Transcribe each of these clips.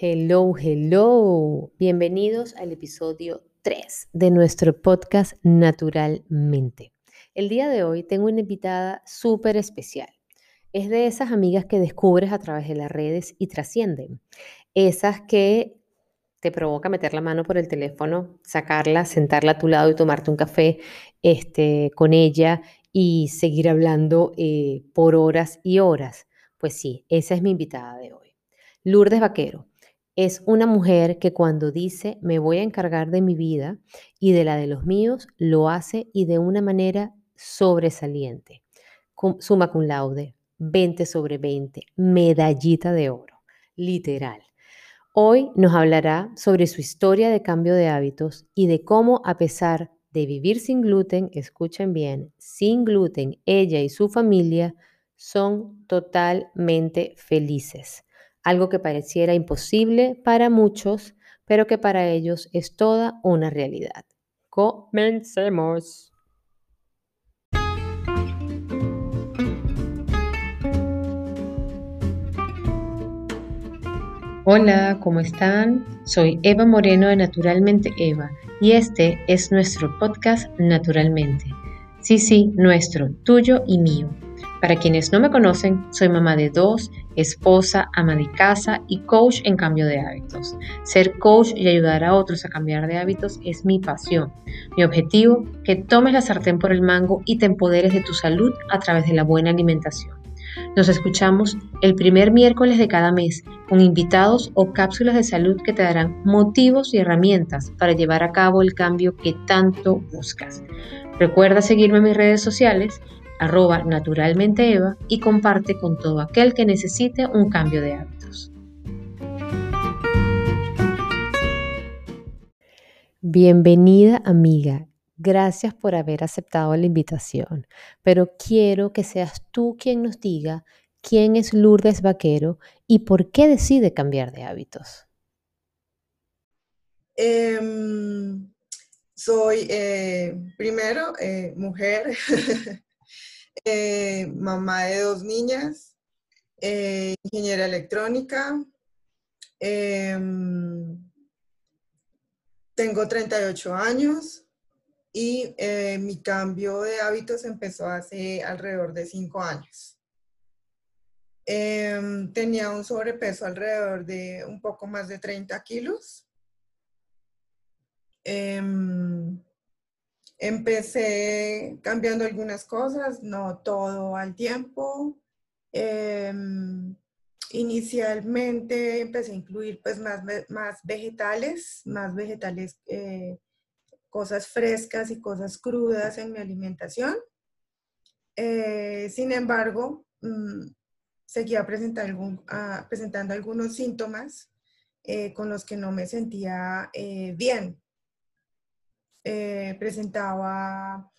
Hello, hello. Bienvenidos al episodio 3 de nuestro podcast Naturalmente. El día de hoy tengo una invitada súper especial. Es de esas amigas que descubres a través de las redes y trascienden. Esas que te provoca meter la mano por el teléfono, sacarla, sentarla a tu lado y tomarte un café este, con ella y seguir hablando eh, por horas y horas. Pues sí, esa es mi invitada de hoy. Lourdes Vaquero es una mujer que cuando dice me voy a encargar de mi vida y de la de los míos, lo hace y de una manera sobresaliente. Suma cum laude, 20 sobre 20, medallita de oro, literal. Hoy nos hablará sobre su historia de cambio de hábitos y de cómo a pesar de vivir sin gluten, escuchen bien, sin gluten, ella y su familia son totalmente felices algo que pareciera imposible para muchos, pero que para ellos es toda una realidad. Comencemos. Hola, ¿cómo están? Soy Eva Moreno de Naturalmente Eva y este es nuestro podcast Naturalmente. Sí, sí, nuestro, tuyo y mío para quienes no me conocen, soy mamá de dos, esposa, ama de casa y coach en cambio de hábitos. Ser coach y ayudar a otros a cambiar de hábitos es mi pasión. Mi objetivo, que tomes la sartén por el mango y te empoderes de tu salud a través de la buena alimentación. Nos escuchamos el primer miércoles de cada mes con invitados o cápsulas de salud que te darán motivos y herramientas para llevar a cabo el cambio que tanto buscas. Recuerda seguirme en mis redes sociales arroba naturalmente Eva y comparte con todo aquel que necesite un cambio de hábitos. Bienvenida amiga, gracias por haber aceptado la invitación, pero quiero que seas tú quien nos diga quién es Lourdes Vaquero y por qué decide cambiar de hábitos. Em, soy eh, primero eh, mujer, Eh, mamá de dos niñas, eh, ingeniera electrónica. Em, tengo 38 años y eh, mi cambio de hábitos empezó hace alrededor de 5 años. Em, tenía un sobrepeso alrededor de un poco más de 30 kilos. Em, Empecé cambiando algunas cosas, no todo al tiempo. Em, inicialmente empecé a incluir pues más, más vegetales, más vegetales, eh, cosas frescas y cosas crudas en mi alimentación. Eh, sin embargo, mm, seguía presentando, ah, presentando algunos síntomas eh, con los que no me sentía bien. Eh, presentaba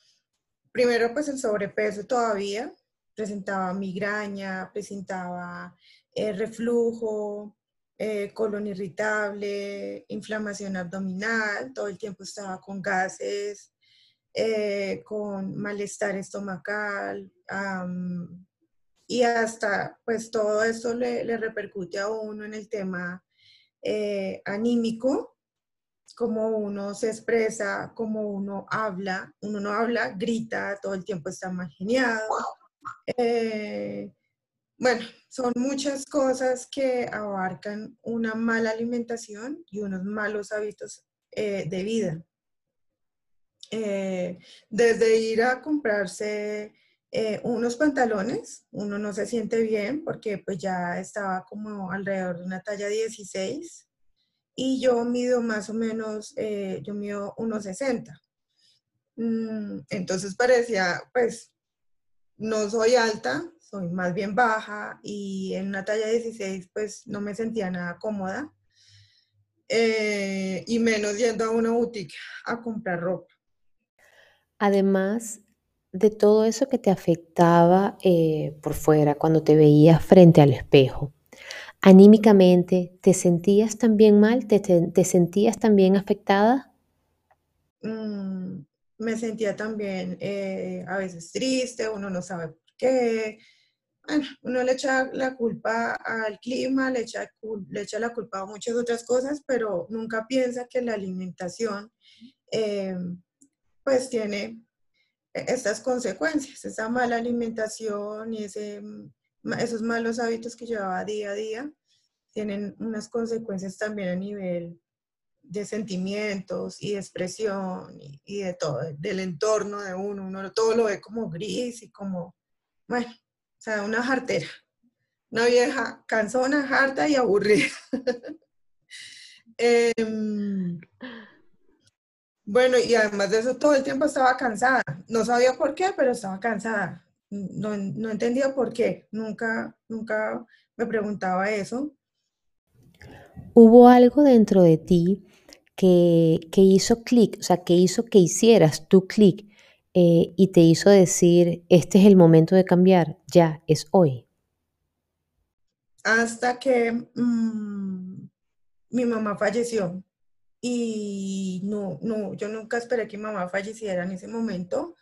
primero pues el sobrepeso todavía, presentaba migraña, presentaba eh, reflujo, eh, colon irritable, inflamación abdominal, todo el tiempo estaba con gases, con malestar estomacal y hasta pues todo esto le, le, repercute a uno en el tema anímico cómo uno se expresa, cómo uno habla. Uno no habla, grita, todo el tiempo está mal geniado. Eh, bueno, son muchas cosas que abarcan una mala alimentación y unos malos hábitos eh, de vida. Eh, desde ir a comprarse unos pantalones, uno no se siente bien porque pues ya estaba como alrededor de una talla 16 y yo mido más o menos, eh, yo mido 1,60. Mm, entonces parecía, pues, no soy alta, soy más bien baja y en una talla 16 pues no me sentía nada cómoda. Eh, y menos yendo a una boutique a comprar ropa. Además de todo eso que te afectaba eh, por fuera cuando te veías frente al espejo, anímicamente, ¿te sentías también mal? ¿Te, sentías también afectada? Mm, me sentía también eh, a veces triste, uno no sabe por qué. uno le echa la culpa al clima, le echa, le echa la culpa a muchas otras cosas, pero nunca piensa que la alimentación eh, pues tiene estas consecuencias, esa mala alimentación y ese, esos malos hábitos que llevaba día a día tienen unas consecuencias también a nivel de sentimientos y de expresión y, de todo, del entorno de uno, uno todo lo ve como gris y como, bueno, o sea, una jartera. Una vieja cansona, harta y aburrida. Em, bueno, y además de eso, todo el tiempo estaba cansada. No sabía por qué, pero estaba cansada. No, no entendía por qué. Nunca, nunca me preguntaba eso. ¿Hubo algo dentro de ti que, que hizo clic, o sea, que hizo que hicieras tu clic eh, y te hizo decir, este es el momento de cambiar, ya, es hoy? Hasta que mm, mi mamá falleció y no, no, yo nunca esperé que mi mamá falleciera en ese momento.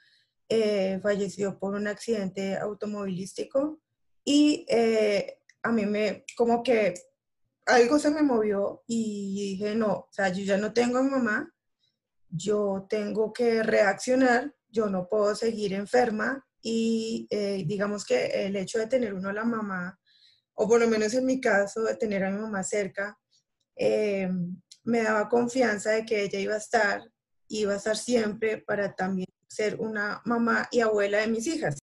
Eh, falleció por un accidente automovilístico y eh, a mí me, como que algo se me movió y dije, no, o sea, yo ya no tengo mamá, yo tengo que reaccionar yo no puedo seguir enferma y eh, digamos que el hecho de tener uno a la mamá, o por lo menos en mi caso, de tener a mi mamá cerca, eh, me daba confianza de que ella iba a estar, iba a estar siempre para también ser una mamá y abuela de mis hijas.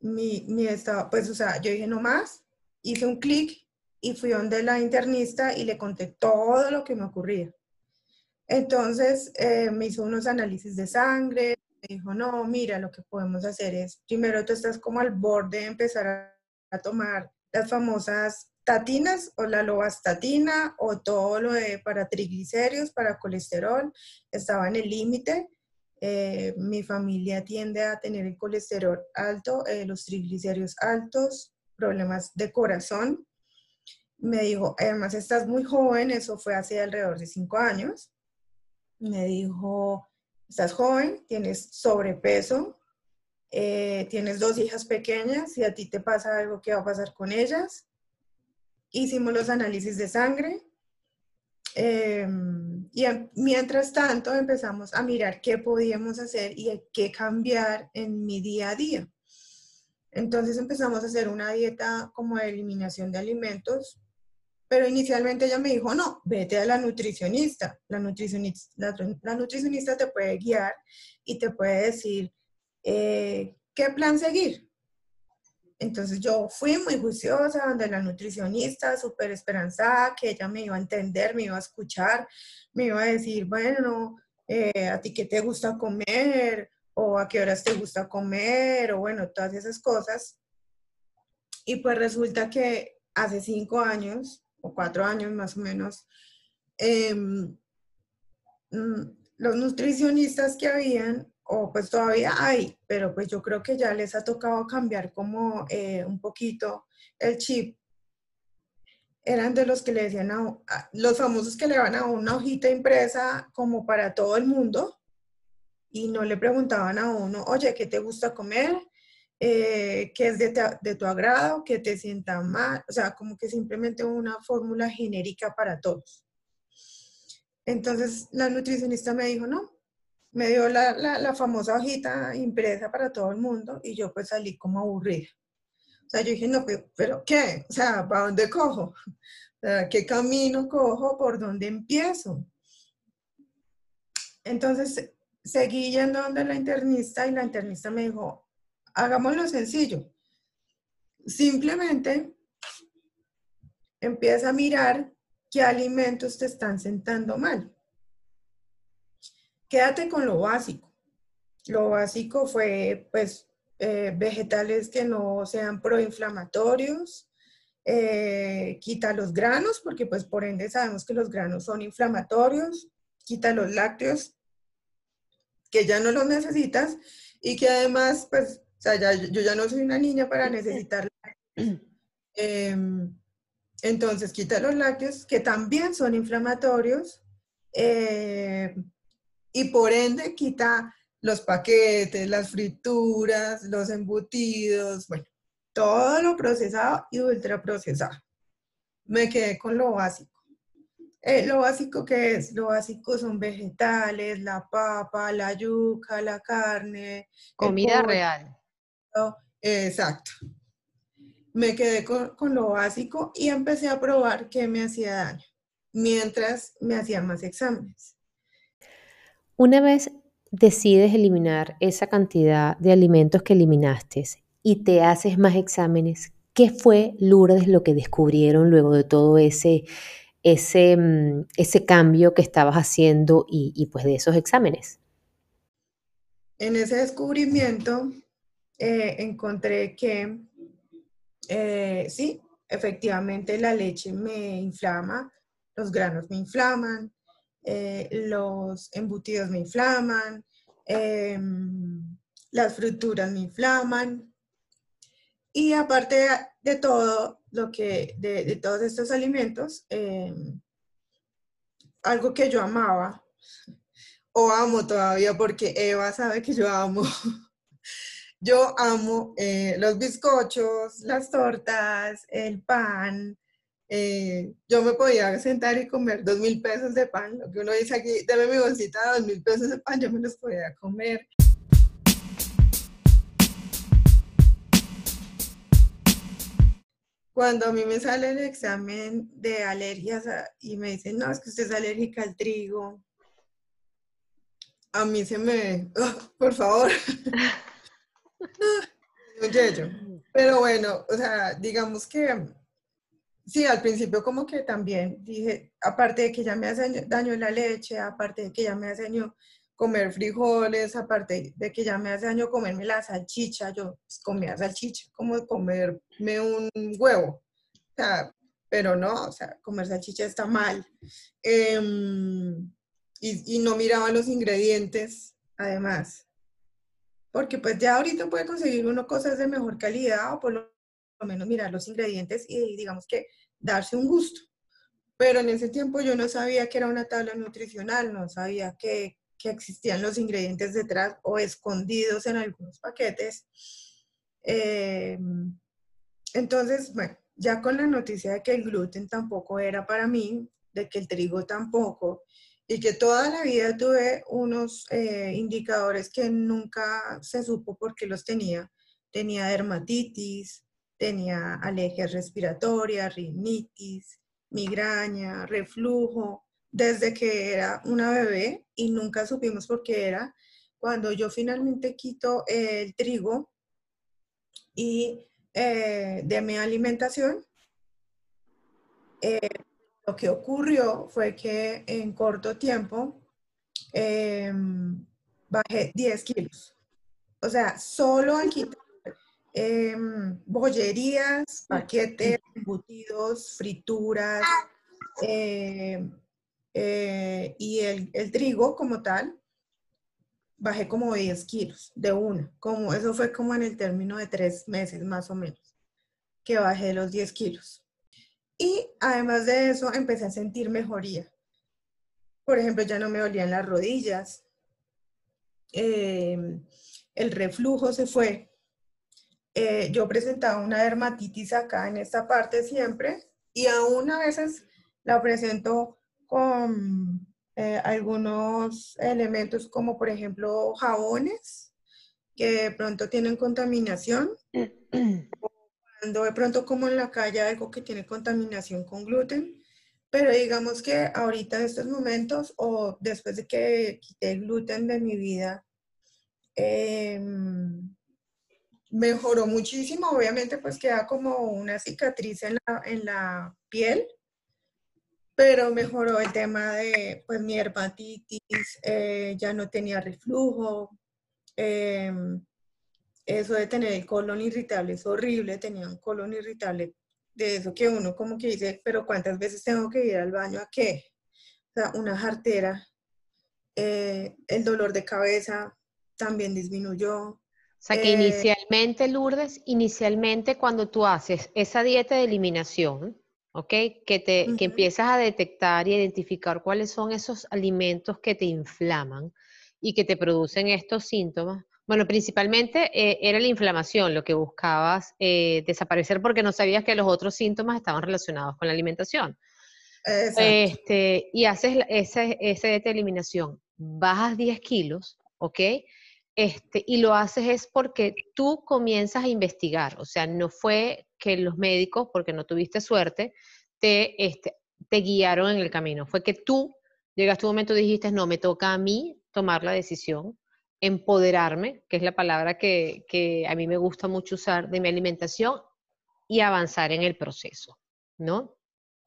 Mi, mi estado, pues, o sea, yo dije no más, hice un clic y fui donde la internista y le conté todo lo que me ocurría. Entonces eh, me hizo unos análisis de sangre, me dijo, no, mira, lo que podemos hacer es, primero tú estás como al borde de empezar a, tomar las famosas tatinas o la lovastatina o todo lo de para triglicéridos, para colesterol, estaba en el límite. Eh, mi familia tiende a tener el colesterol alto, eh, los triglicéridos altos, problemas de corazón me dijo, además estás muy joven, eso fue hace alrededor de cinco años. Me dijo, estás joven, tienes sobrepeso, eh, tienes dos hijas pequeñas, si a ti te pasa algo, ¿qué va a pasar con ellas? Hicimos los análisis de sangre. Em, y mientras tanto empezamos a mirar qué podíamos hacer y qué cambiar en mi día a día. Entonces empezamos a hacer una dieta como de eliminación de alimentos pero inicialmente ella me dijo, no, vete a la nutricionista. La nutricionista, la, nutricionista te puede guiar y te puede decir eh, qué plan seguir. Entonces yo fui muy juiciosa donde la nutricionista, súper esperanzada, que ella me iba a entender, me iba a escuchar, me iba a decir, bueno, eh, a ti qué te gusta comer o a qué horas te gusta comer o bueno, todas esas cosas. Y pues resulta que hace cinco años cuatro años más o menos, em, mm, los nutricionistas que habían, o pues todavía hay, pero pues yo creo que ya les ha tocado cambiar como eh, un poquito el chip. Eran de los que le decían a, los famosos que le van a una hojita impresa como para todo el mundo y no le preguntaban a uno, oye, ¿qué te gusta comer? eh, que es de, tu agrado, que te sienta mal, o sea, como que simplemente una fórmula genérica para todos. Entonces la nutricionista me dijo, no, me dio la, la, famosa hojita impresa para todo el mundo y yo pues salí como aburrida. O sea, yo dije, no, pero, pero ¿qué? O sea, ¿para dónde cojo? ¿Qué camino cojo? ¿Por dónde empiezo? Entonces seguí yendo donde la internista y la internista me dijo, hagámoslo sencillo. Simplemente empieza a mirar qué alimentos te están sentando mal. Quédate con lo básico. Lo básico fue, pues, eh, vegetales que no sean proinflamatorios. Eh, quita los granos, porque pues por ende sabemos que los granos son inflamatorios. Quita los lácteos, que ya no los necesitas y que además, pues, o sea, ya, yo ya no soy una niña para necesitar em, entonces, quita los lácteos, que también son inflamatorios, eh, y por ende quita los paquetes, las frituras, los embutidos, bueno, todo lo procesado y ultraprocesado. Me quedé con lo básico. Eh, lo básico que es, lo básico son vegetales, la papa, la yuca, la carne. Comida real. exacto. Me quedé con, con, lo básico y empecé a probar qué me hacía daño, mientras me hacían más exámenes. Una vez decides eliminar esa cantidad de alimentos que eliminaste y te haces más exámenes, ¿qué fue, Lourdes, lo que descubrieron luego de todo ese, ese, mm, ese cambio que estabas haciendo y, pues de esos exámenes? En ese descubrimiento eh, encontré que eh, sí, efectivamente la leche me inflama, los granos me inflaman, eh, los embutidos me inflaman, em, las fruturas me inflaman. Y aparte de todo, lo que, de, todos estos alimentos, em, algo que yo amaba, o amo todavía porque Eva sabe que yo amo. Yo amo eh, los bizcochos, las tortas, el pan, eh, yo me podía sentar y comer dos mil pesos de pan, lo que uno dice aquí, dame mi bolsita de dos mil pesos de pan, yo me los podía comer. Cuando a mí me sale el examen de alergias ah, y me dicen, no, es que usted es alérgica al trigo, a mí se me, oh, por favor, Pero bueno, o sea, digamos que Sí, al principio como que también dije, aparte de que ya me hace daño la leche, aparte de que ya me hace daño comer frijoles, aparte de que ya me hace daño comerme la salchicha, yo pues, comía salchicha como comerme un huevo, o sea, pero no, o sea, comer salchicha está mal. Em, y, y no miraba los ingredientes, además, porque pues ya ahorita puede conseguir uno cosas de mejor calidad o por lo lo menos mirar los ingredientes y digamos que darse un gusto. Pero en ese tiempo yo no sabía que era una tabla nutricional, no sabía que, que existían los ingredientes detrás o escondidos en algunos paquetes. Eh, entonces, bueno, ya con la noticia de que el gluten tampoco era para mí, de que el trigo tampoco, y que toda la vida tuve unos eh, indicadores que nunca se supo por qué los tenía. Tenía dermatitis, tenía alergias respiratorias, rinitis, migraña, reflujo, desde que era una bebé y nunca supimos por qué era. Cuando yo finalmente quito el trigo y eh, de mi alimentación, eh, lo que ocurrió fue que en corto tiempo em, bajé 10 kilos. O sea, solo al quitar Em, bollerías, paquetes, embutidos, frituras em, eh, y el, el, trigo como tal, bajé como 10 kilos de una. Como, eso fue como en el término de tres meses más o menos, que bajé los 10 kilos. Y además de eso, empecé a sentir mejoría. Por ejemplo, ya no me dolían las rodillas. Em, el reflujo se fue eh, yo presentaba una dermatitis acá en esta parte siempre y aún a veces la presento con eh, algunos elementos como por ejemplo jabones que de pronto tienen contaminación cuando de pronto como en la calle algo que tiene contaminación con gluten pero digamos que ahorita en estos momentos o después de que quité el gluten de mi vida eh, mejoró muchísimo, obviamente pues queda como una cicatriz en la, en la piel, pero mejoró el tema de pues mi hepatitis, eh, ya no tenía reflujo, em, eso de tener el colon irritable es horrible, tenía un colon irritable de eso que uno como que dice, pero ¿cuántas veces tengo que ir al baño a qué? O sea, una jartera, eh, el dolor de cabeza también disminuyó, sea que eh, inicialmente, Lourdes, inicialmente cuando tú haces esa dieta de eliminación, ¿ok? Que, te, empiezas a detectar y identificar cuáles son esos alimentos que te inflaman y que te producen estos síntomas, bueno, principalmente eh, era la inflamación lo que buscabas eh, desaparecer porque no sabías que los otros síntomas estaban relacionados con la alimentación. Este, y haces esa, esa eliminación, bajas 10 kilos, ¿ok? Este, y lo haces es porque tú comienzas a investigar, o sea, no fue que los médicos, porque no tuviste suerte, te, este, te guiaron en el camino, fue que tú llegaste un momento y dijiste, no, me toca a mí tomar la decisión, empoderarme, que es la palabra que, que a mí me gusta mucho usar de mi alimentación, y avanzar en el proceso, ¿no?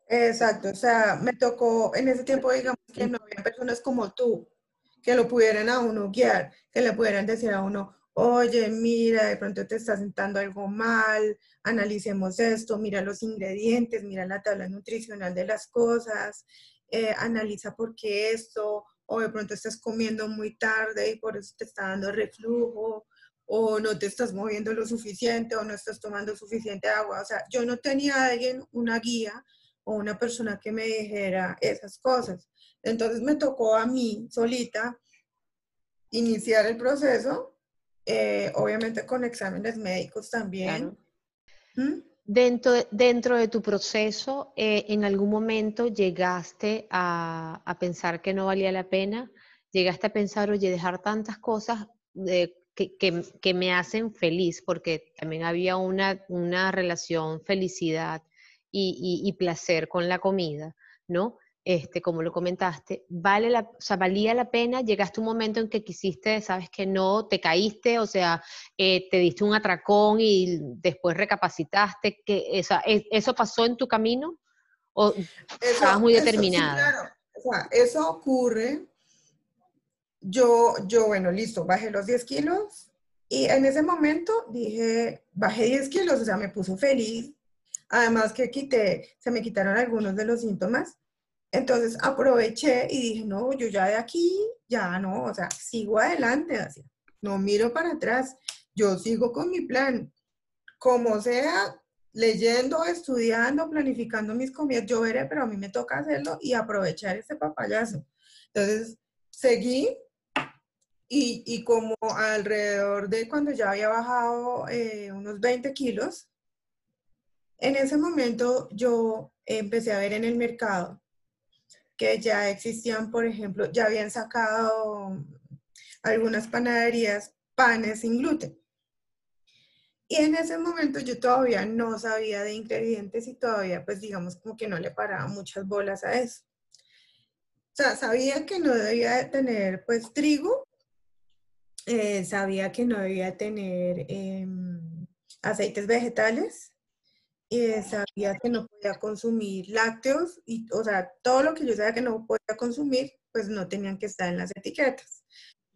Exacto, o sea, me tocó en ese tiempo, digamos que no había personas como tú que lo pudieran a uno guiar, que le pudieran decir a uno, oye, mira, de pronto te está sentando algo mal, analicemos esto, mira los ingredientes, mira la tabla nutricional de las cosas, eh, analiza por qué esto, o de pronto estás comiendo muy tarde y por eso te está dando reflujo, o no te estás moviendo lo suficiente, o no estás tomando suficiente agua. O sea, yo no tenía alguien, una guía o una persona que me dijera esas cosas. Entonces me tocó a mí solita iniciar el proceso, eh, obviamente con exámenes médicos también. ¿Mm? Dentro, de, dentro de tu proceso, eh, ¿en algún momento llegaste a, a, pensar que no valía la pena? ¿Llegaste a pensar, oye, dejar tantas cosas de, que, que, que, me hacen feliz? Porque también había una, una relación felicidad y, y, y placer con la comida, ¿no? Este, como lo comentaste, vale la, o sea, valía la pena, llegaste a un momento en que quisiste, sabes que no, te caíste, o sea, eh, te diste un atracón y después recapacitaste, que esa, ¿eso pasó en tu camino? ¿O estabas muy determinada? claro, o sea, eso ocurre, yo, yo, bueno, listo, bajé los 10 kilos y en ese momento dije, bajé 10 kilos, o sea, me puse feliz, además que quité, se me quitaron algunos de los síntomas, entonces aproveché y dije, no, yo ya de aquí, ya no, o sea, sigo adelante, así, no miro para atrás, yo sigo con mi plan, como sea, leyendo, estudiando, planificando mis comidas, yo veré, pero a mí me toca hacerlo y aprovechar este papayazo. Entonces, seguí y, y como alrededor de cuando ya había bajado eh, unos 20 kilos, en ese momento yo empecé a ver en el mercado que ya existían, por ejemplo, ya habían sacado algunas panaderías panes sin gluten. Y en ese momento yo todavía no sabía de ingredientes y todavía, pues digamos, como que no le paraba muchas bolas a eso. O sea, sabía que no debía tener, pues, trigo, eh, sabía que no debía tener em, aceites vegetales, y sabía que no podía consumir lácteos, y, o sea, todo lo que yo sabía que no podía consumir, pues no tenían que estar en las etiquetas.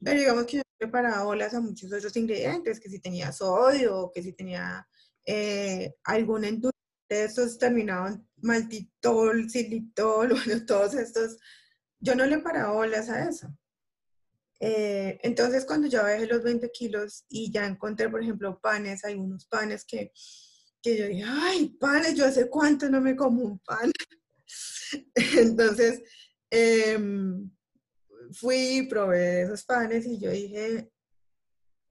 Pero digamos que yo preparaba olas a muchos otros ingredientes, que si tenía sodio, que si tenía eh, algún endulzante, estos terminaban maltitol, xilitol, bueno, todos estos, yo no le paraba olas a eso. Eh, entonces, cuando ya bajé los 20 kilos y ya encontré, por ejemplo, panes, hay unos panes que que yo dije, ay, panes, yo hace cuánto no me como un pan. Entonces, em, fui y probé esos panes y yo dije,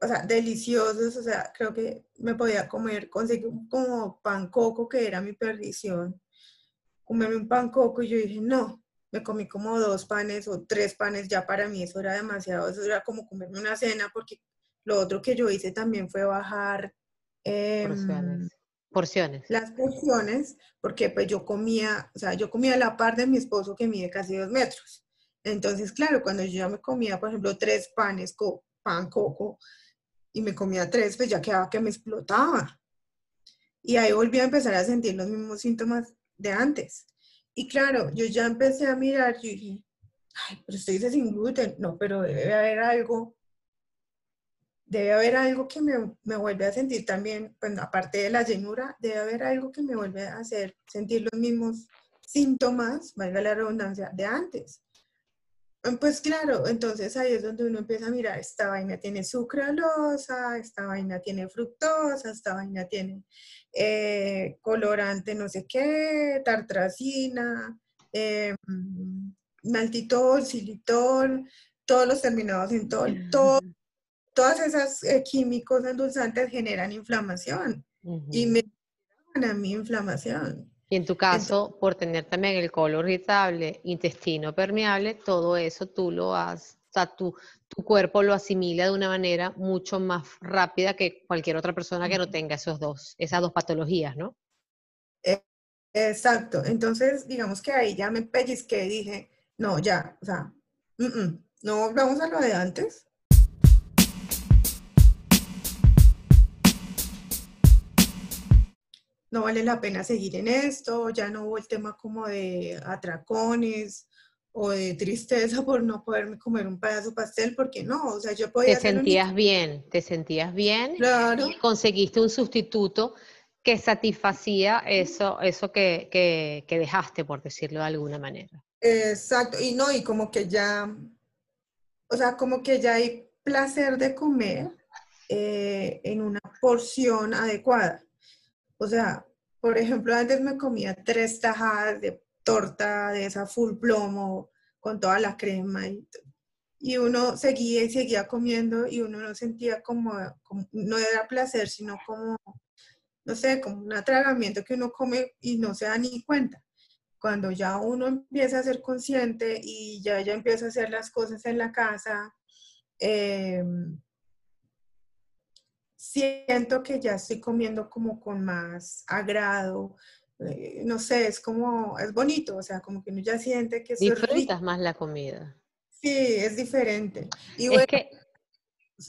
o sea, deliciosos, o sea, creo que me podía comer, conseguí como pan coco, que era mi perdición, comerme un pan coco y yo dije, no, me comí como dos panes o tres panes, ya para mí eso era demasiado, eso era como comerme una cena, porque lo otro que yo hice también fue bajar eh, Porciones. Las porciones, porque pues yo comía, o sea, yo comía la par de mi esposo que mide casi dos metros. Entonces, claro, cuando yo ya me comía, por ejemplo, tres panes, con pan, coco, y me comía tres, pues ya quedaba que me explotaba. Y ahí volví a empezar a sentir los mismos síntomas de antes. Y claro, yo ya empecé a mirar, y dije, ay, pero dice sin gluten. No, pero debe haber algo debe haber algo que me, me, vuelve a sentir también, bueno, aparte de la llenura, debe haber algo que me vuelve a hacer sentir los mismos síntomas, valga la redundancia, de antes. Pues claro, entonces ahí es donde uno empieza a mirar, esta vaina tiene sucralosa, esta vaina tiene fructosa, esta vaina tiene eh, colorante no sé qué, tartracina, eh, maltitol, xilitol, todos los terminados en todo, todo todas esas eh, químicos endulzantes generan inflamación y me dan a mí inflamación. Y en tu caso, por tener también el colon irritable, intestino permeable, todo eso tú lo has, o sea, tu, tu cuerpo lo asimila de una manera mucho más rápida que cualquier otra persona que no tenga esos dos, esas dos patologías, ¿no? E, exacto. Entonces, digamos que ahí ya me pellizqué y dije, no, ya, o sea, no vamos a lo de antes. No vale la pena seguir en esto, ya no hubo el tema como de atracones o de tristeza por no poderme comer un pedazo de pastel, porque no, o sea, yo podía... Te sentías bien, te sentías bien. Claro. Y conseguiste un sustituto que satisfacía eso, eso que, que, dejaste, por decirlo de alguna manera. Exacto, y no, y como que ya, o sea, como que ya hay placer de comer eh, en una porción adecuada. O sea, por ejemplo, antes me comía tres tajadas de torta de esa full plomo con toda la crema y, uno seguía y seguía comiendo y uno no sentía como, no era placer, sino como, no sé, como un atragamiento que uno come y no se da ni cuenta. Cuando ya uno empieza a ser consciente y ya, ya empieza a hacer las cosas en la casa, eh, siento que ya estoy comiendo como con más agrado, eh, no sé, es como, es bonito, o sea, como que uno ya siente que... Disfrutas más la comida. Sí, es diferente. Y bueno, que...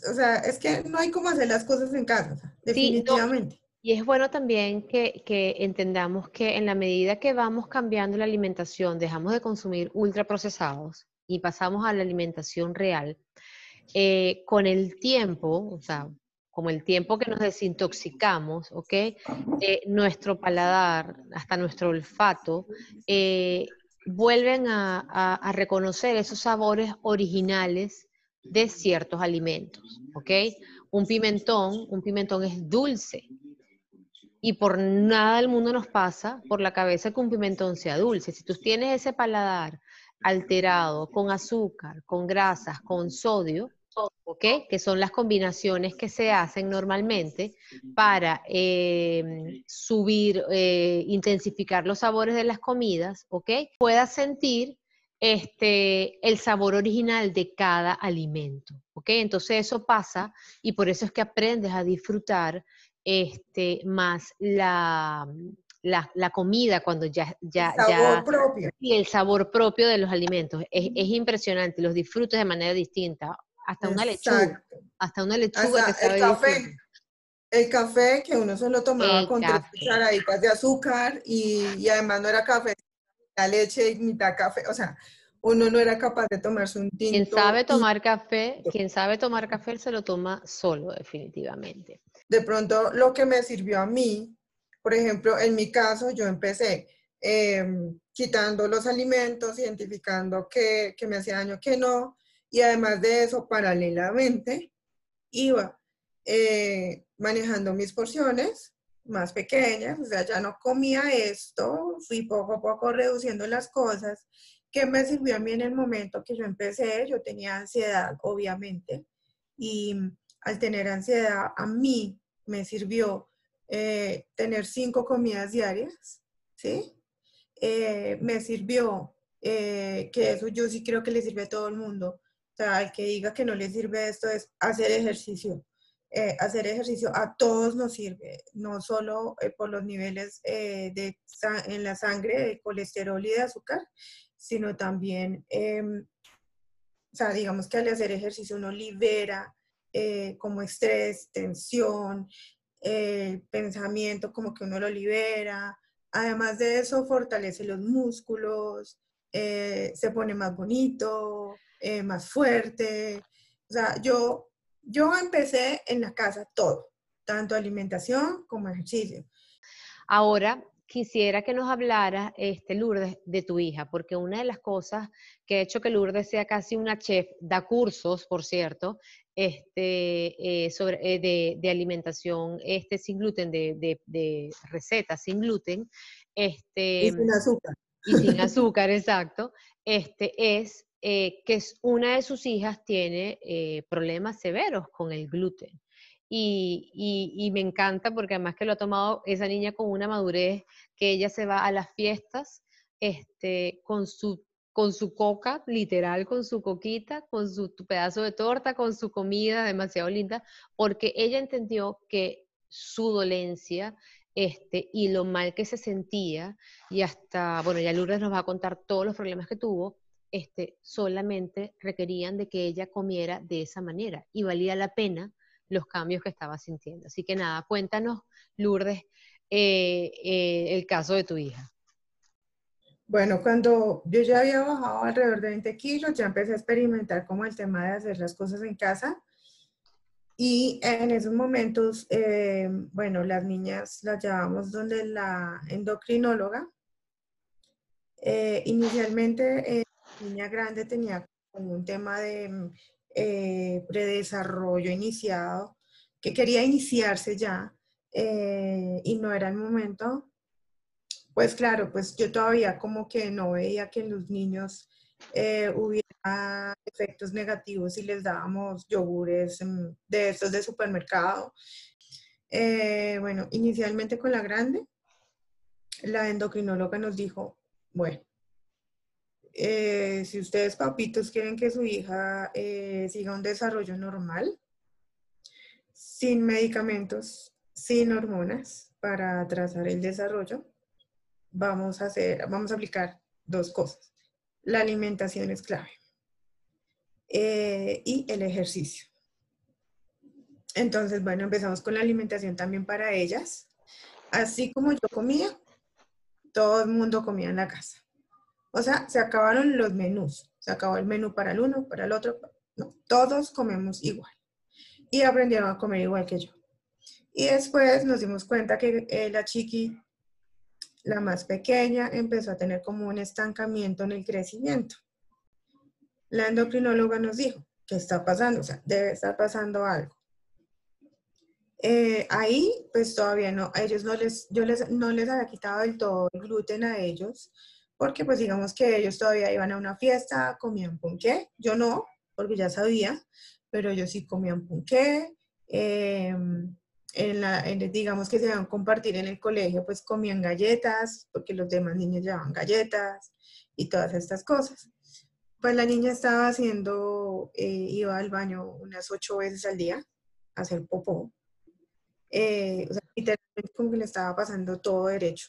O sea, es que no hay como hacer las cosas en casa, definitivamente. Y es bueno también que, que, entendamos que en la medida que vamos cambiando la alimentación, dejamos de consumir ultraprocesados y pasamos a la alimentación real, eh, con el tiempo, o sea, como el tiempo que nos desintoxicamos, ¿ok? Eh, nuestro paladar, hasta nuestro olfato, eh, vuelven a, reconocer esos sabores originales de ciertos alimentos, ¿ok? Un pimentón, un pimentón es dulce. Y por nada del mundo nos pasa por la cabeza que un pimentón sea dulce. Si tú tienes ese paladar alterado con azúcar, con grasas, con sodio, ¿ok? Que son las combinaciones que se hacen normalmente para em, subir, eh, intensificar los sabores de las comidas, ¿ok? Puedas sentir este, el sabor original de cada alimento, ¿ok? Entonces eso pasa y por eso es que aprendes a disfrutar este, más la, la, comida cuando ya... ya el sabor propio. Y el sabor propio de los alimentos. Es, es impresionante, los disfrutas de manera distinta hasta una lechuga. Hasta una lechuga que el café. El café que uno solo tomaba con tres cucharaditas de azúcar y, además no era café, la leche y mitad café. O sea, uno no era capaz de tomarse un tinto. Quien sabe tomar café, quien sabe tomar café se lo toma solo, definitivamente. De pronto, lo que me sirvió a mí, por ejemplo, en mi caso, yo empecé em, quitando los alimentos, identificando qué, qué me hacía daño, qué no, y además de eso, paralelamente, iba eh, manejando mis porciones más pequeñas, o sea, ya no comía esto, fui poco a poco reduciendo las cosas, que me sirvió a mí en el momento que yo empecé, yo tenía ansiedad, obviamente, y al tener ansiedad, a mí me sirvió eh, tener cinco comidas diarias, ¿sí? Eh, me sirvió, que eso yo sí creo que le sirve a todo el mundo, o sea, el que diga que no le sirve esto es hacer ejercicio. Eh, hacer ejercicio a todos nos sirve, no solo eh, por los niveles eh, de, en la sangre de colesterol y de azúcar, sino también, em, o sea, digamos que al hacer ejercicio uno libera como estrés, tensión, pensamiento, como que uno lo libera. Además de eso, fortalece los músculos, se pone más bonito, eh, más fuerte. O sea, yo, yo empecé en la casa todo, tanto alimentación como ejercicio. Ahora, quisiera que nos hablara, este, Lourdes, de tu hija, porque una de las cosas que ha hecho que Lourdes sea casi una chef, da cursos, por cierto, este, eh, sobre, eh, de, alimentación este, sin gluten, de, de, recetas sin gluten. Este, y sin azúcar. Y sin azúcar, exacto. Este, es eh, que una de sus hijas tiene eh, problemas severos con el gluten. Y, me encanta porque además que lo ha tomado esa niña con una madurez, que ella se va a las fiestas este, con, su, con su coca, literal, con su coquita, con su pedazo de torta, con su comida demasiado linda, porque ella entendió que su dolencia este, y lo mal que se sentía, y hasta, bueno, ya Lourdes nos va a contar todos los problemas que tuvo, este, solamente requerían de que ella comiera de esa manera y valía la pena los cambios que estaba sintiendo. Así que nada, cuéntanos, Lourdes, eh, eh, el caso de tu hija. Bueno, cuando yo ya había bajado alrededor de 20 kilos, ya empecé a experimentar como el tema de hacer las cosas en casa. Y en esos momentos, eh, bueno, las niñas las llevamos donde la endocrinóloga. inicialmente niña grande tenía como un tema de eh, predesarrollo iniciado, que quería iniciarse ya eh, y no era el momento, pues claro, pues yo todavía como que no veía que en los niños eh, hubiera efectos negativos si les dábamos yogures de estos de supermercado. bueno, inicialmente con la grande, la endocrinóloga nos dijo, bueno, eh, si ustedes, papitos, quieren que su hija eh, siga un desarrollo normal, sin medicamentos, sin hormonas para trazar el desarrollo, vamos a hacer, vamos a aplicar dos cosas. La alimentación es clave eh, y el ejercicio. Entonces, bueno, empezamos con la alimentación también para ellas. Así como yo comía, todo el mundo comía en la casa. O sea, se acabaron los menús. Se acabó el menú para el uno, para el otro. No, todos comemos igual. Y aprendieron a comer igual que yo. Y después nos dimos cuenta que eh, la chiqui, la más pequeña, empezó a tener como un estancamiento en el crecimiento. La endocrinóloga nos dijo, ¿qué está pasando? O sea, debe estar pasando algo. Eh, ahí, pues todavía no, a ellos no les, yo les, no les había quitado del todo el gluten a ellos, porque pues digamos que ellos todavía iban a una fiesta, comían ponqué, yo no, porque ya sabía, pero ellos sí comían ponqué, em, en la, digamos que se iban a compartir en el colegio, pues comían galletas, porque los demás niños llevaban galletas y todas estas cosas. Pues la niña estaba haciendo, eh, iba al baño unas ocho veces al día a hacer popó. Eh, o sea, literalmente como que le estaba pasando todo derecho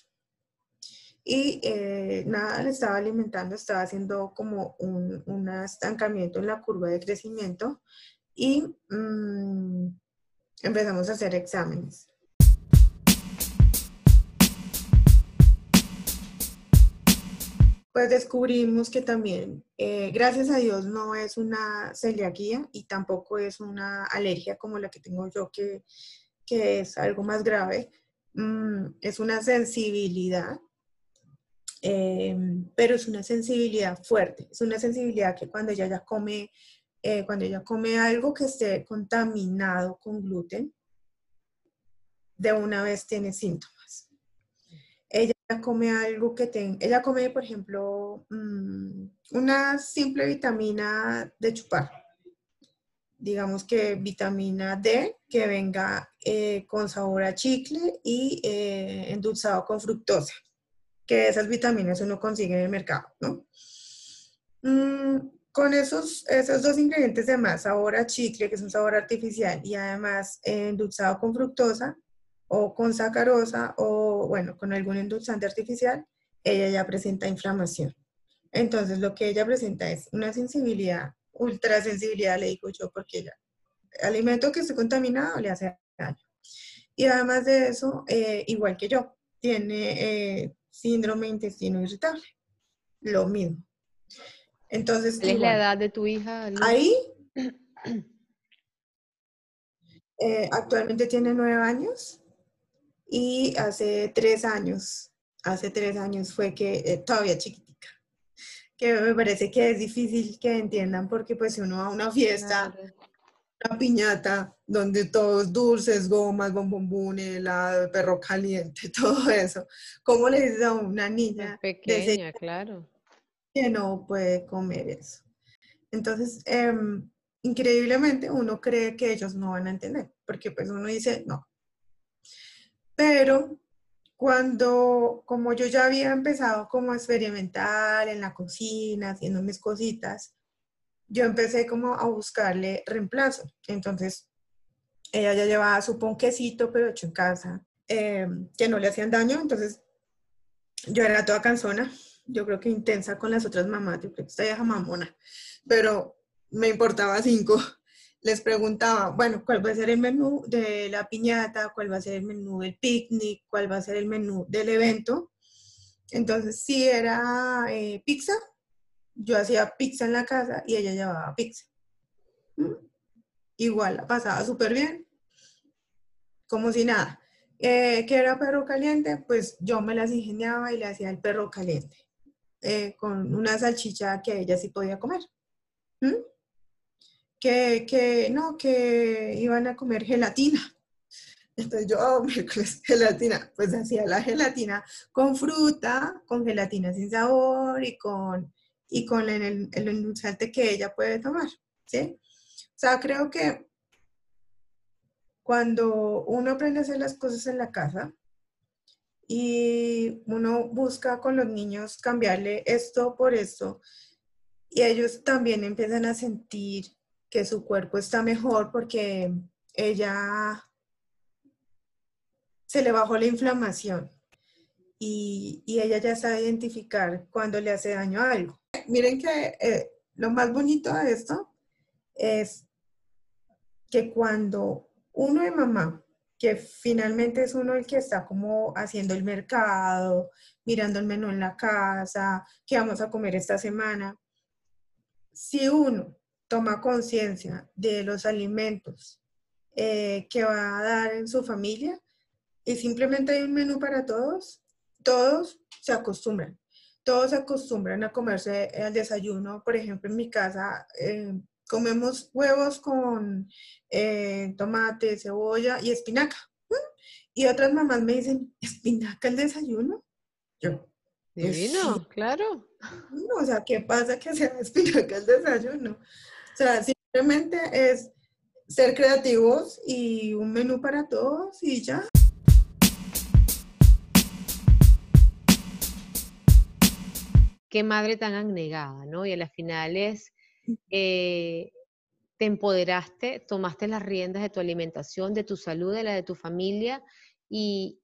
y eh, nada le estaba alimentando, estaba haciendo como un, un, estancamiento en la curva de crecimiento y mm, empezamos a hacer exámenes. Pues descubrimos que también, eh, gracias a Dios, no es una celiaquía y tampoco es una alergia como la que tengo yo, que, que es algo más grave. Mm, es una sensibilidad Em, pero es una sensibilidad fuerte, es una sensibilidad que cuando ella ya come, eh, cuando ella come algo que esté contaminado con gluten, de una vez tiene síntomas. Ella come algo que tenga, ella come, por ejemplo, mm, una simple vitamina de chupar, digamos que vitamina D que venga eh, con sabor a chicle y eh, endulzado con fructosa que esas vitaminas uno consigue en el mercado, ¿no? Mm, con esos, esos dos ingredientes de más, sabor a chicle, que es un sabor artificial, y además endulzado con fructosa o con sacarosa o, bueno, con algún endulzante artificial, ella ya presenta inflamación. Entonces, lo que ella presenta es una sensibilidad, ultrasensibilidad, le digo yo, porque ella, alimento que esté contaminado le hace daño. Y además de eso, eh, igual que yo, tiene eh, síndrome intestino irritable. Lo mismo. Entonces, ¿cuál es la edad de tu hija? Ahí, eh, actualmente tiene nueve años y hace tres años, hace tres años fue que, eh, todavía chiquitica, que me parece que es difícil que entiendan porque pues si uno va a una fiesta, una piñata donde todos dulces, gomas, bombombones, helado, perro caliente, todo eso. ¿Cómo le dices a una niña pequeña, claro, que no puede comer eso? Entonces, em, increíblemente uno cree que ellos no van a entender, porque pues uno dice, no. Pero cuando, como yo ya había empezado como a experimentar en la cocina, haciendo mis cositas, yo empecé como a buscarle reemplazo. Entonces, ella ya llevaba su ponquecito, pero hecho en casa, em, que no le hacían daño. Entonces, yo era toda cansona, yo creo que intensa con las otras mamás, yo creo que esta vieja mamona, pero me importaba cinco. Les preguntaba, bueno, ¿cuál va a ser el menú de la piñata? ¿Cuál va a ser el menú del picnic? ¿Cuál va a ser el menú del evento? Entonces, si era eh, pizza, yo hacía pizza en la casa y ella llevaba pizza. ¿Mm? Igual, la pasaba súper bien, como si nada. Eh, ¿Qué era perro caliente? Pues yo me las ingeniaba y le hacía el perro caliente, eh, con una salchicha que ella sí podía comer. ¿Mm? Que, que, no, que iban a comer gelatina. Entonces yo, oh, miércoles, gelatina. Pues hacía la gelatina con fruta, con gelatina sin sabor y con y con el, el endulzante que ella puede tomar, ¿sí? O sea, creo que cuando uno aprende a hacer las cosas en la casa y uno busca con los niños cambiarle esto por esto, y ellos también empiezan a sentir que su cuerpo está mejor porque ella se le bajó la inflamación y, y ella ya sabe identificar cuando le hace daño a algo miren que eh, lo más bonito de esto es que cuando uno de mamá, que finalmente es uno el que está como haciendo el mercado, mirando el menú en la casa, qué vamos a comer esta semana, si uno toma conciencia de los alimentos eh, que va a dar en su familia y simplemente hay un menú para todos, todos se acostumbran todos acostumbran a comerse el desayuno. Por ejemplo, en mi casa eh, comemos huevos con eh, tomate, cebolla y espinaca. Y otras mamás me dicen, ¿espinaca el desayuno? Yo. Divino, claro. o sea, ¿qué pasa que sea espinaca el desayuno? O sea, simplemente es ser creativos y un menú para todos y ya. Qué madre tan abnegada, ¿no? Y a las finales eh, te empoderaste, tomaste las riendas de tu alimentación, de tu salud, de la de tu familia y,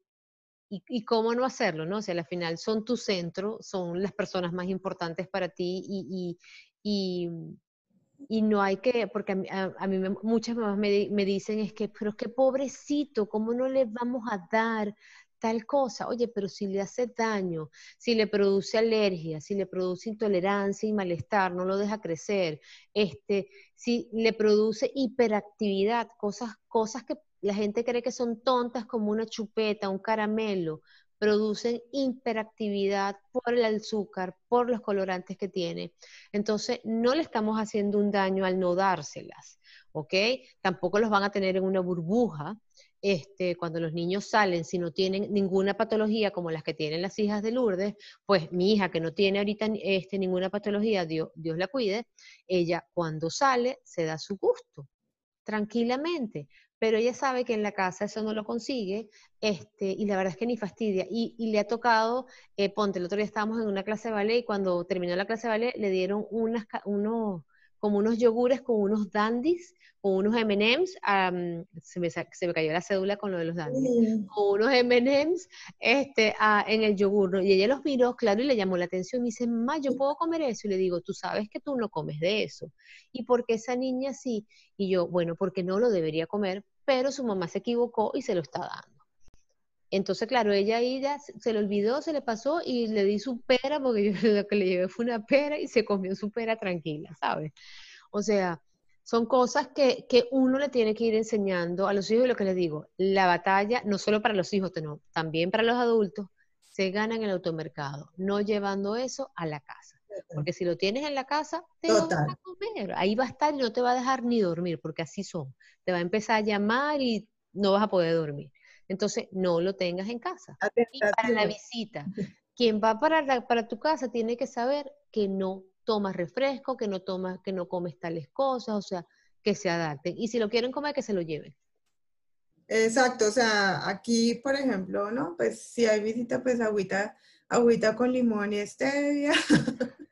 y, cómo no hacerlo, ¿no? O sea, al final son tu centro, son las personas más importantes para ti y, y, y no hay que, porque a, mí muchas mamás me, me, dicen es que, pero qué pobrecito, ¿cómo no le vamos a dar tal cosa, oye, pero si le hace daño, si le produce alergia, si le produce intolerancia y malestar, no lo deja crecer, este, si le produce hiperactividad, cosas, cosas que la gente cree que son tontas como una chupeta, un caramelo, producen hiperactividad por el azúcar, por los colorantes que tiene. Entonces, no le estamos haciendo un daño al no dárselas, ¿ok? Tampoco los van a tener en una burbuja, este, cuando los niños salen, si no tienen ninguna patología como las que tienen las hijas de Lourdes, pues mi hija que no tiene ahorita este, ninguna patología, Dios, la cuide, ella cuando sale se da su gusto, tranquilamente, pero ella sabe que en la casa eso no lo consigue, este, y la verdad es que ni fastidia. Y, le ha tocado, eh, ponte, el otro día estábamos en una clase de ballet y cuando terminó la clase de ballet le dieron unas, unos, como unos yogures con unos dandies, con unos M&M's, se, me, se, me, cayó la cédula con lo de los dandies, con unos M&M's este, en el yogur, y ella los miró, claro, y le llamó la atención, y dice, ma, ¿yo puedo comer eso? Y le digo, tú sabes que tú no comes de eso, ¿y por qué esa niña sí? Y yo, bueno, porque no lo debería comer, pero su mamá se equivocó y se lo está dando. Entonces, claro, ella ahí ya se le olvidó, se le pasó y le di su pera, porque yo lo que le llevé fue una pera y se comió su pera tranquila, ¿sabes? O sea, son cosas que, que, uno le tiene que ir enseñando a los hijos y lo que les digo, la batalla, no solo para los hijos, también para los adultos, se gana en el automercado, no llevando eso a la casa. Porque si lo tienes en la casa, te vas a comer. Ahí va a estar y no te va a dejar ni dormir, porque así son. Te va a empezar a llamar y no vas a poder dormir. Entonces, no lo tengas en casa. Y para la visita, quien va para, para tu casa tiene que saber que no tomas refresco, que no tomas, que no comes tales cosas, o sea, que se adapten. Y si lo quieren comer, que se lo lleven. Exacto, o sea, aquí, por ejemplo, ¿no? Pues si hay visita, pues agüita, agüita con limón y stevia,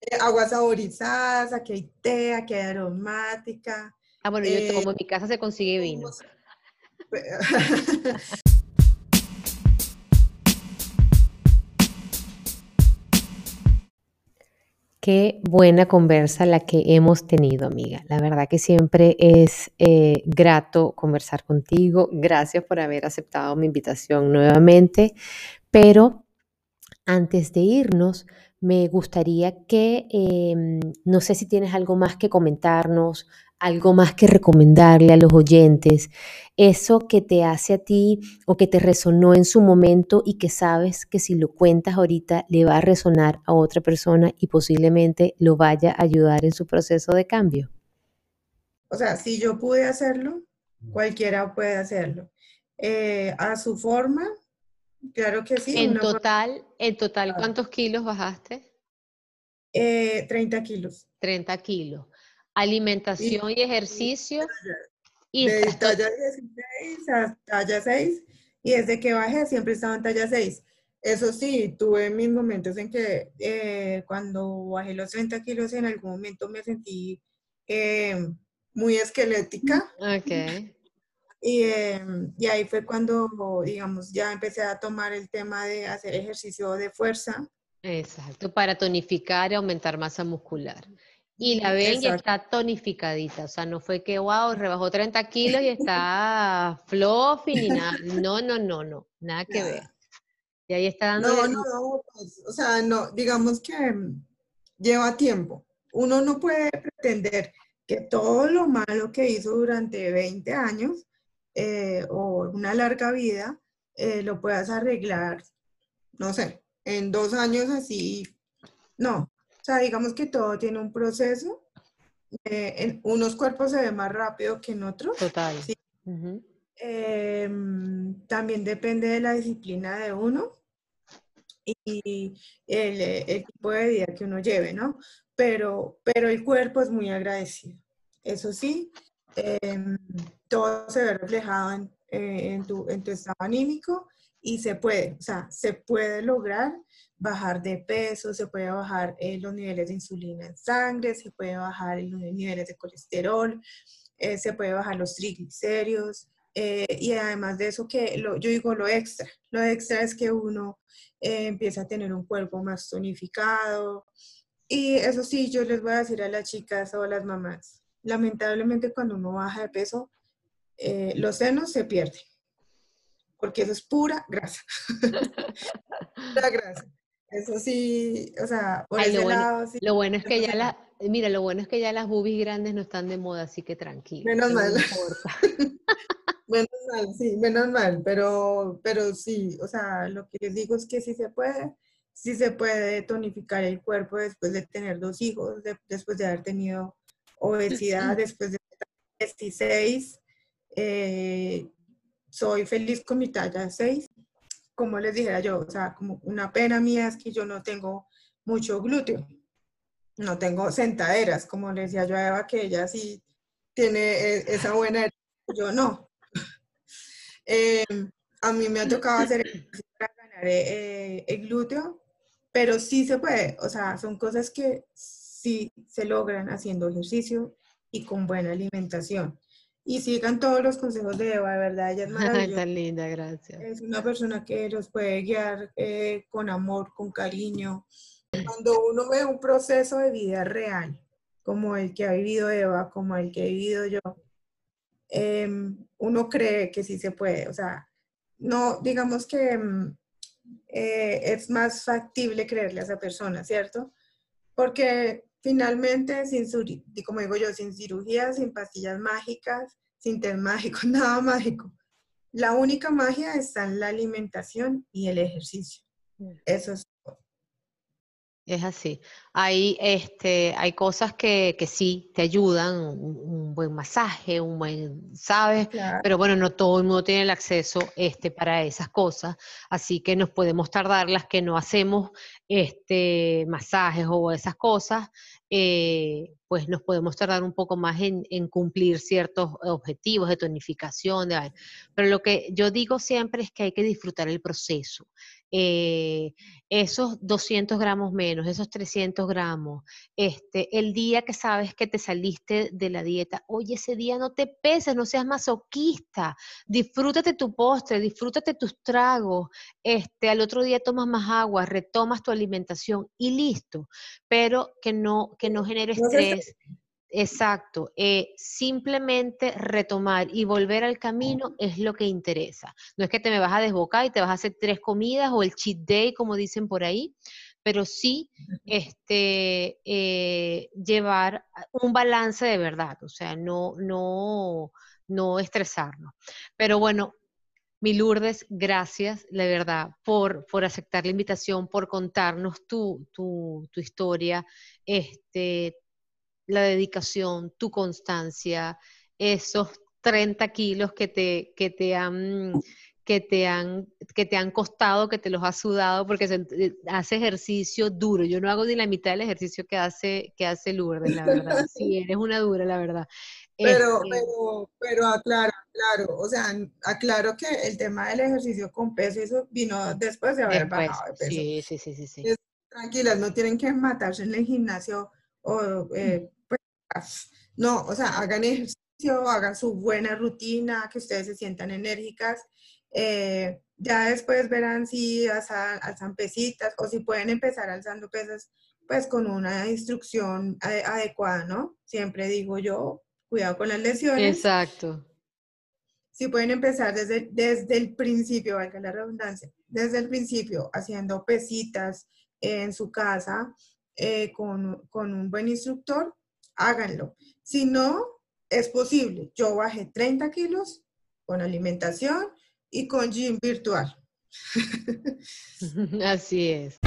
eh, aguas saborizadas, aquí hay té, aquí hay aromática. Ah, bueno, yo tomo, en mi casa se consigue vino. Qué buena conversa la que hemos tenido, amiga. La verdad que siempre es eh, grato conversar contigo. Gracias por haber aceptado mi invitación nuevamente. Pero antes de irnos, me gustaría que, em, no sé si tienes algo más que comentarnos, algo más que recomendarle a los oyentes, eso que te hace a ti o que te resonó en su momento y que sabes que si lo cuentas ahorita le va a resonar a otra persona y posiblemente lo vaya a ayudar en su proceso de cambio. O sea, si yo pude hacerlo, cualquiera puede hacerlo. Eh, a su forma, claro que sí. En total, en total, ¿cuántos kilos bajaste? 30 eh, kilos. 30 kilos alimentación y, ejercicio. Y de talla 16 a talla 6 y desde que bajé siempre estaba en talla 6. Eso sí, tuve mis momentos en que eh, cuando bajé los 30 kilos en algún momento me sentí eh, muy esquelética. Ok. Y, em, y, ahí fue cuando, digamos, ya empecé a tomar el tema de hacer ejercicio de fuerza. Exacto, para tonificar y aumentar masa muscular. Y la ven y está tonificadita, o sea, no fue que, wow, rebajó 30 kilos y está fluffy ni nada. No, no, no, no, nada que ver. Y ahí está dando... No, no, no, pues, o sea, no, digamos que lleva tiempo. Uno no puede pretender que todo lo malo que hizo durante 20 años eh, o una larga vida eh, lo puedas arreglar, no sé, en dos años así. No, o sea, digamos que todo tiene un proceso. Eh, en unos cuerpos se ve más rápido que en otros. Total. Em, también depende de la disciplina de uno y el, tipo de vida que uno lleve, ¿no? Pero, pero el cuerpo es muy agradecido. Eso sí, em, todo se ve reflejado en, eh, en, tu, en tu estado anímico y se puede, o sea, se puede lograr bajar de peso, se puede bajar eh, los niveles de insulina en sangre, se puede bajar los niveles de colesterol, eh, se puede bajar los triglicéridos. Eh, y además de eso, que lo, yo digo lo extra, lo extra es que uno empieza a tener un cuerpo más tonificado. Y eso sí, yo les voy a decir a las chicas o a las mamás, lamentablemente cuando uno baja de peso, los senos se pierden porque eso es pura grasa. pura grasa. Eso sí, o sea, por ese lo, bueno, lado, sí. lo bueno es que ya las, mira, lo bueno es que ya las boobies grandes no están de moda, así que tranquilo. Menos mal. menos mal, sí, menos mal, pero, pero sí, o sea, lo que les digo es que sí se puede, sí se puede tonificar el cuerpo después de tener dos hijos, después de haber tenido obesidad, después de 16. Eh, soy feliz con mi talla 6 como les dijera yo, o sea, como una pena mía es que yo no tengo mucho glúteo, no tengo sentaderas, como le decía yo a Eva, que ella sí tiene e, esa buena, yo no. Eh, a mí me ha tocado hacer para ganar eh, el glúteo, pero sí se puede, o sea, son cosas que sí se logran haciendo ejercicio y con buena alimentación y sigan todos los consejos de Eva, de verdad, ella es maravillosa. Tan linda, gracias. Es una persona que los puede guiar eh, con amor, con cariño. Cuando uno ve un proceso de vida real, como el que ha vivido Eva, como el que he vivido yo, em, uno cree que sí se puede. O sea, no, digamos que em, eh, es más factible creerle a esa persona, ¿cierto? Porque Finalmente, sin, como digo yo, sin cirugía, sin pastillas mágicas, sin test mágico, nada mágico. La única magia está en la alimentación y el ejercicio. Eso es así. Hay, este, hay cosas que, que sí te ayudan, un, buen masaje, un buen, ¿sabes? Pero bueno, no todo el mundo tiene el acceso este, para esas cosas, así que nos podemos tardar las que no hacemos este, masajes o esas cosas, eh, pues nos podemos tardar un poco más en, en, cumplir ciertos objetivos de tonificación. De, pero lo que yo digo siempre es que hay que disfrutar el proceso. Eh, esos 200 gramos menos, esos 300 gramos, este, el día que sabes que te saliste de la dieta, oye, ese día no te peses, no seas masoquista, disfrútate tu postre, disfrútate tus tragos, este, al otro día tomas más agua, retomas tu alimentación y listo, pero que no, que no genere estrés. Exacto, eh, simplemente retomar y volver al camino es lo que interesa. No es que te me vas a desbocar y te vas a hacer tres comidas o el cheat day, como dicen por ahí, pero sí este, eh, llevar un balance de verdad, o sea, no, no, no estresarnos. Pero bueno, mi Lourdes, gracias, la verdad, por, por aceptar la invitación, por contarnos tu, tu, tu historia. Este, la dedicación, tu constancia, esos 30 kilos que te, que te han que te han que te han costado, que te los has sudado porque eh, hace ejercicio duro. Yo no hago ni la mitad del ejercicio que hace que hace Lourdes, la verdad. Sí, eres una dura, la verdad. Pero, este pero, pero aclaro, claro, o sea, aclaro que el tema del ejercicio con peso, eso vino después de haber bajado de peso. Sí, sí, sí, sí. sí. tranquilas, no tienen que matarse en el gimnasio o eh, pues, no, o sea, hagan ejercicio, hagan su buena rutina, que ustedes se sientan enérgicas. Eh, ya después verán si alzan, pesitas o si pueden empezar alzando pesas, pues con una instrucción adecuada, ¿no? Siempre digo yo, cuidado con las lesiones. Exacto. Si pueden empezar desde, desde el principio, valga la redundancia, desde el principio haciendo pesitas en su casa, eh, con, un buen instructor, háganlo. Si no, es posible. Yo bajé 30 kilos con alimentación y con gym virtual. Así es.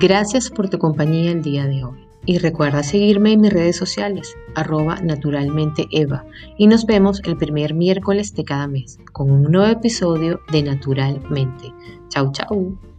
Gracias por tu compañía el día de hoy. Y recuerda seguirme en mis redes sociales, arroba naturalmente Eva. Y nos vemos el primer miércoles de cada mes con un nuevo episodio de Naturalmente. Chau, chau.